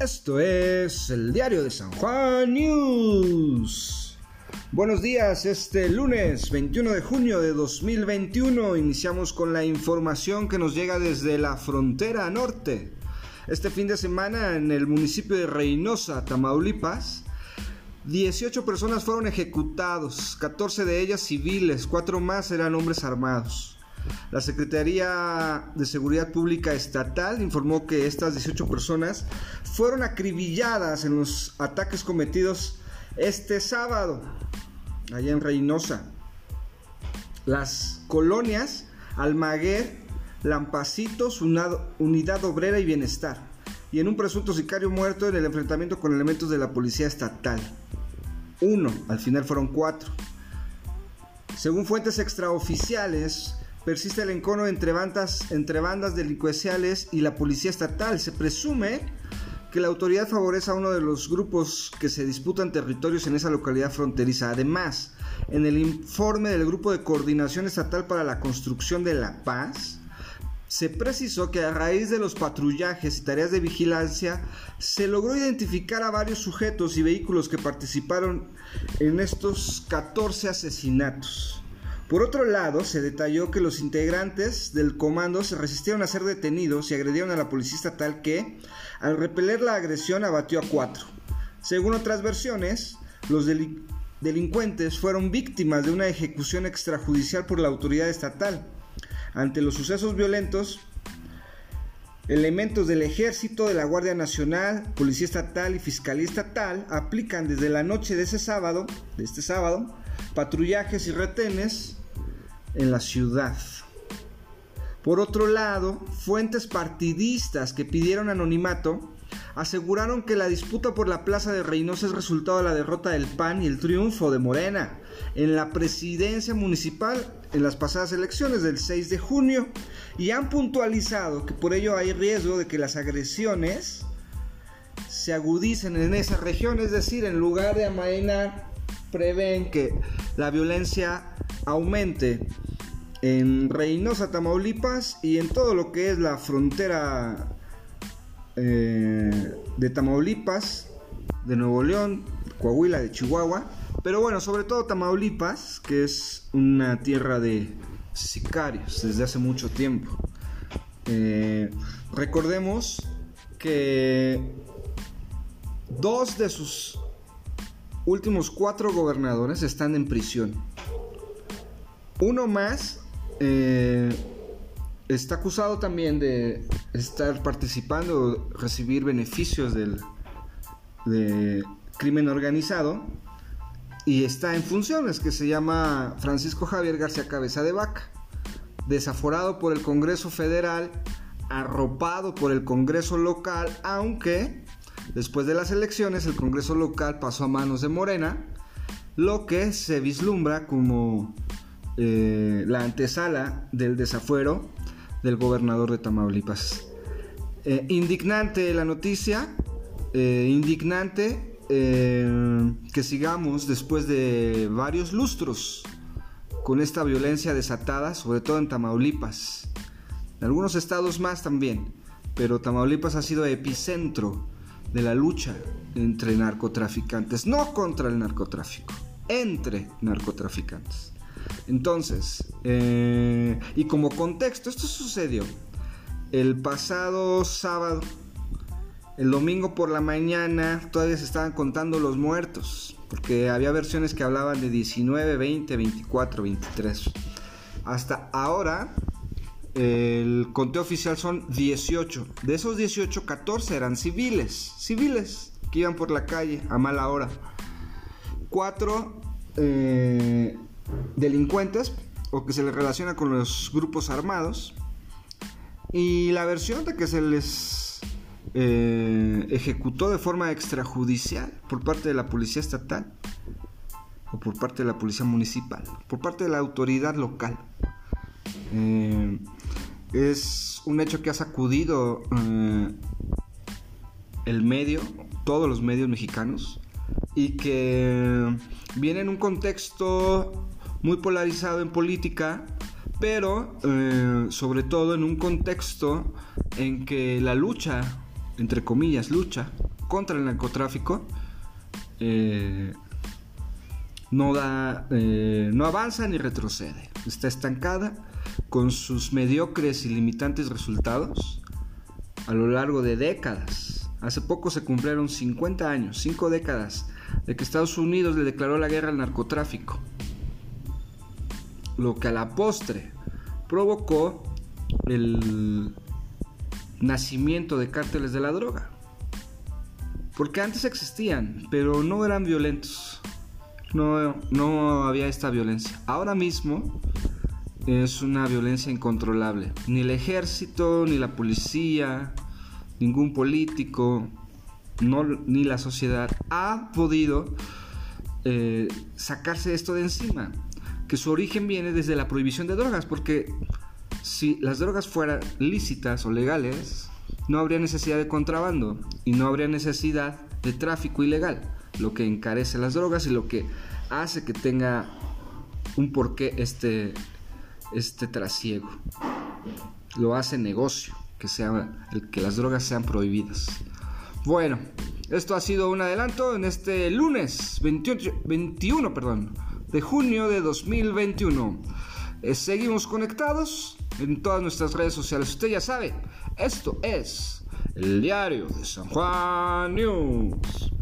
Esto es el diario de San Juan News. Buenos días, este lunes 21 de junio de 2021 iniciamos con la información que nos llega desde la frontera norte. Este fin de semana en el municipio de Reynosa, Tamaulipas, 18 personas fueron ejecutados, 14 de ellas civiles, 4 más eran hombres armados. La Secretaría de Seguridad Pública Estatal informó que estas 18 personas fueron acribilladas en los ataques cometidos este sábado, allá en Reynosa. Las colonias Almaguer, Lampacitos, Unidad Obrera y Bienestar, y en un presunto sicario muerto en el enfrentamiento con elementos de la Policía Estatal. Uno, al final fueron cuatro. Según fuentes extraoficiales, persiste el encono entre bandas, entre bandas delincuenciales y la policía estatal. Se presume que la autoridad favorece a uno de los grupos que se disputan territorios en esa localidad fronteriza. Además, en el informe del Grupo de Coordinación Estatal para la Construcción de la Paz, se precisó que a raíz de los patrullajes y tareas de vigilancia se logró identificar a varios sujetos y vehículos que participaron en estos 14 asesinatos. Por otro lado, se detalló que los integrantes del comando se resistieron a ser detenidos y agredieron a la policía estatal que, al repeler la agresión, abatió a cuatro. Según otras versiones, los delincuentes fueron víctimas de una ejecución extrajudicial por la autoridad estatal. Ante los sucesos violentos, elementos del ejército, de la Guardia Nacional, Policía Estatal y Fiscalía Estatal aplican desde la noche de ese sábado, de este sábado, patrullajes y retenes en la ciudad. Por otro lado, fuentes partidistas que pidieron anonimato aseguraron que la disputa por la plaza de Reynosa es resultado de la derrota del PAN y el triunfo de Morena en la presidencia municipal en las pasadas elecciones del 6 de junio y han puntualizado que por ello hay riesgo de que las agresiones se agudicen en esa región, es decir, en lugar de amainar prevén que la violencia aumente en Reynosa, Tamaulipas y en todo lo que es la frontera eh, de Tamaulipas, de Nuevo León, Coahuila, de Chihuahua. Pero bueno, sobre todo Tamaulipas, que es una tierra de sicarios desde hace mucho tiempo. Eh, recordemos que dos de sus últimos cuatro gobernadores están en prisión. Uno más eh, está acusado también de estar participando, recibir beneficios del de crimen organizado y está en funciones, que se llama Francisco Javier García Cabeza de Vaca, desaforado por el Congreso Federal, arropado por el Congreso local, aunque Después de las elecciones, el Congreso local pasó a manos de Morena, lo que se vislumbra como eh, la antesala del desafuero del gobernador de Tamaulipas. Eh, indignante la noticia, eh, indignante que sigamos después de varios lustros con esta violencia desatada, sobre todo en Tamaulipas. En algunos estados más también, pero Tamaulipas ha sido epicentro de la lucha entre narcotraficantes, no contra el narcotráfico, entre narcotraficantes. Entonces, eh, y como contexto, esto sucedió el pasado sábado, el domingo por la mañana, todavía se estaban contando los muertos, porque había versiones que hablaban de 19, 20, 24, 23. Hasta ahora el conteo oficial son 18. De esos 18, 14 eran civiles. Civiles que iban por la calle a mala hora. 4 eh, delincuentes o que se les relaciona con los grupos armados. Y la versión de que se les eh, ejecutó de forma extrajudicial por parte de la policía estatal o por parte de la policía municipal, por parte de la autoridad local. Eh, es un hecho que ha sacudido eh, el medio, todos los medios mexicanos, y que viene en un contexto muy polarizado en política, pero eh, sobre todo en un contexto en que la lucha entre comillas, lucha contra el narcotráfico, eh, no, da, eh, no avanza ni retrocede. Está estancada con sus mediocres y limitantes resultados a lo largo de décadas. Hace poco se cumplieron 50 años, 5 décadas, de que Estados Unidos le declaró la guerra al narcotráfico. Lo que a la postre provocó el nacimiento de cárteles de la droga. Porque antes existían, pero no eran violentos. No, no había esta violencia. Ahora mismo es una violencia incontrolable. Ni el ejército, ni la policía, ningún político, ni la sociedad ha podido eh, sacarse esto de encima. Que su origen viene desde la prohibición de drogas, porque si las drogas fueran lícitas o legales, no habría necesidad de contrabando y no habría necesidad de tráfico ilegal, lo que encarece las drogas y lo que hace que tenga un porqué este, este trasiego. Lo hace negocio, que, sea, que las drogas sean prohibidas. Bueno, esto ha sido un adelanto en este lunes 21 perdón, de junio de 2021. Eh, seguimos conectados en todas nuestras redes sociales. Usted ya sabe, esto es el diario de San Juan News.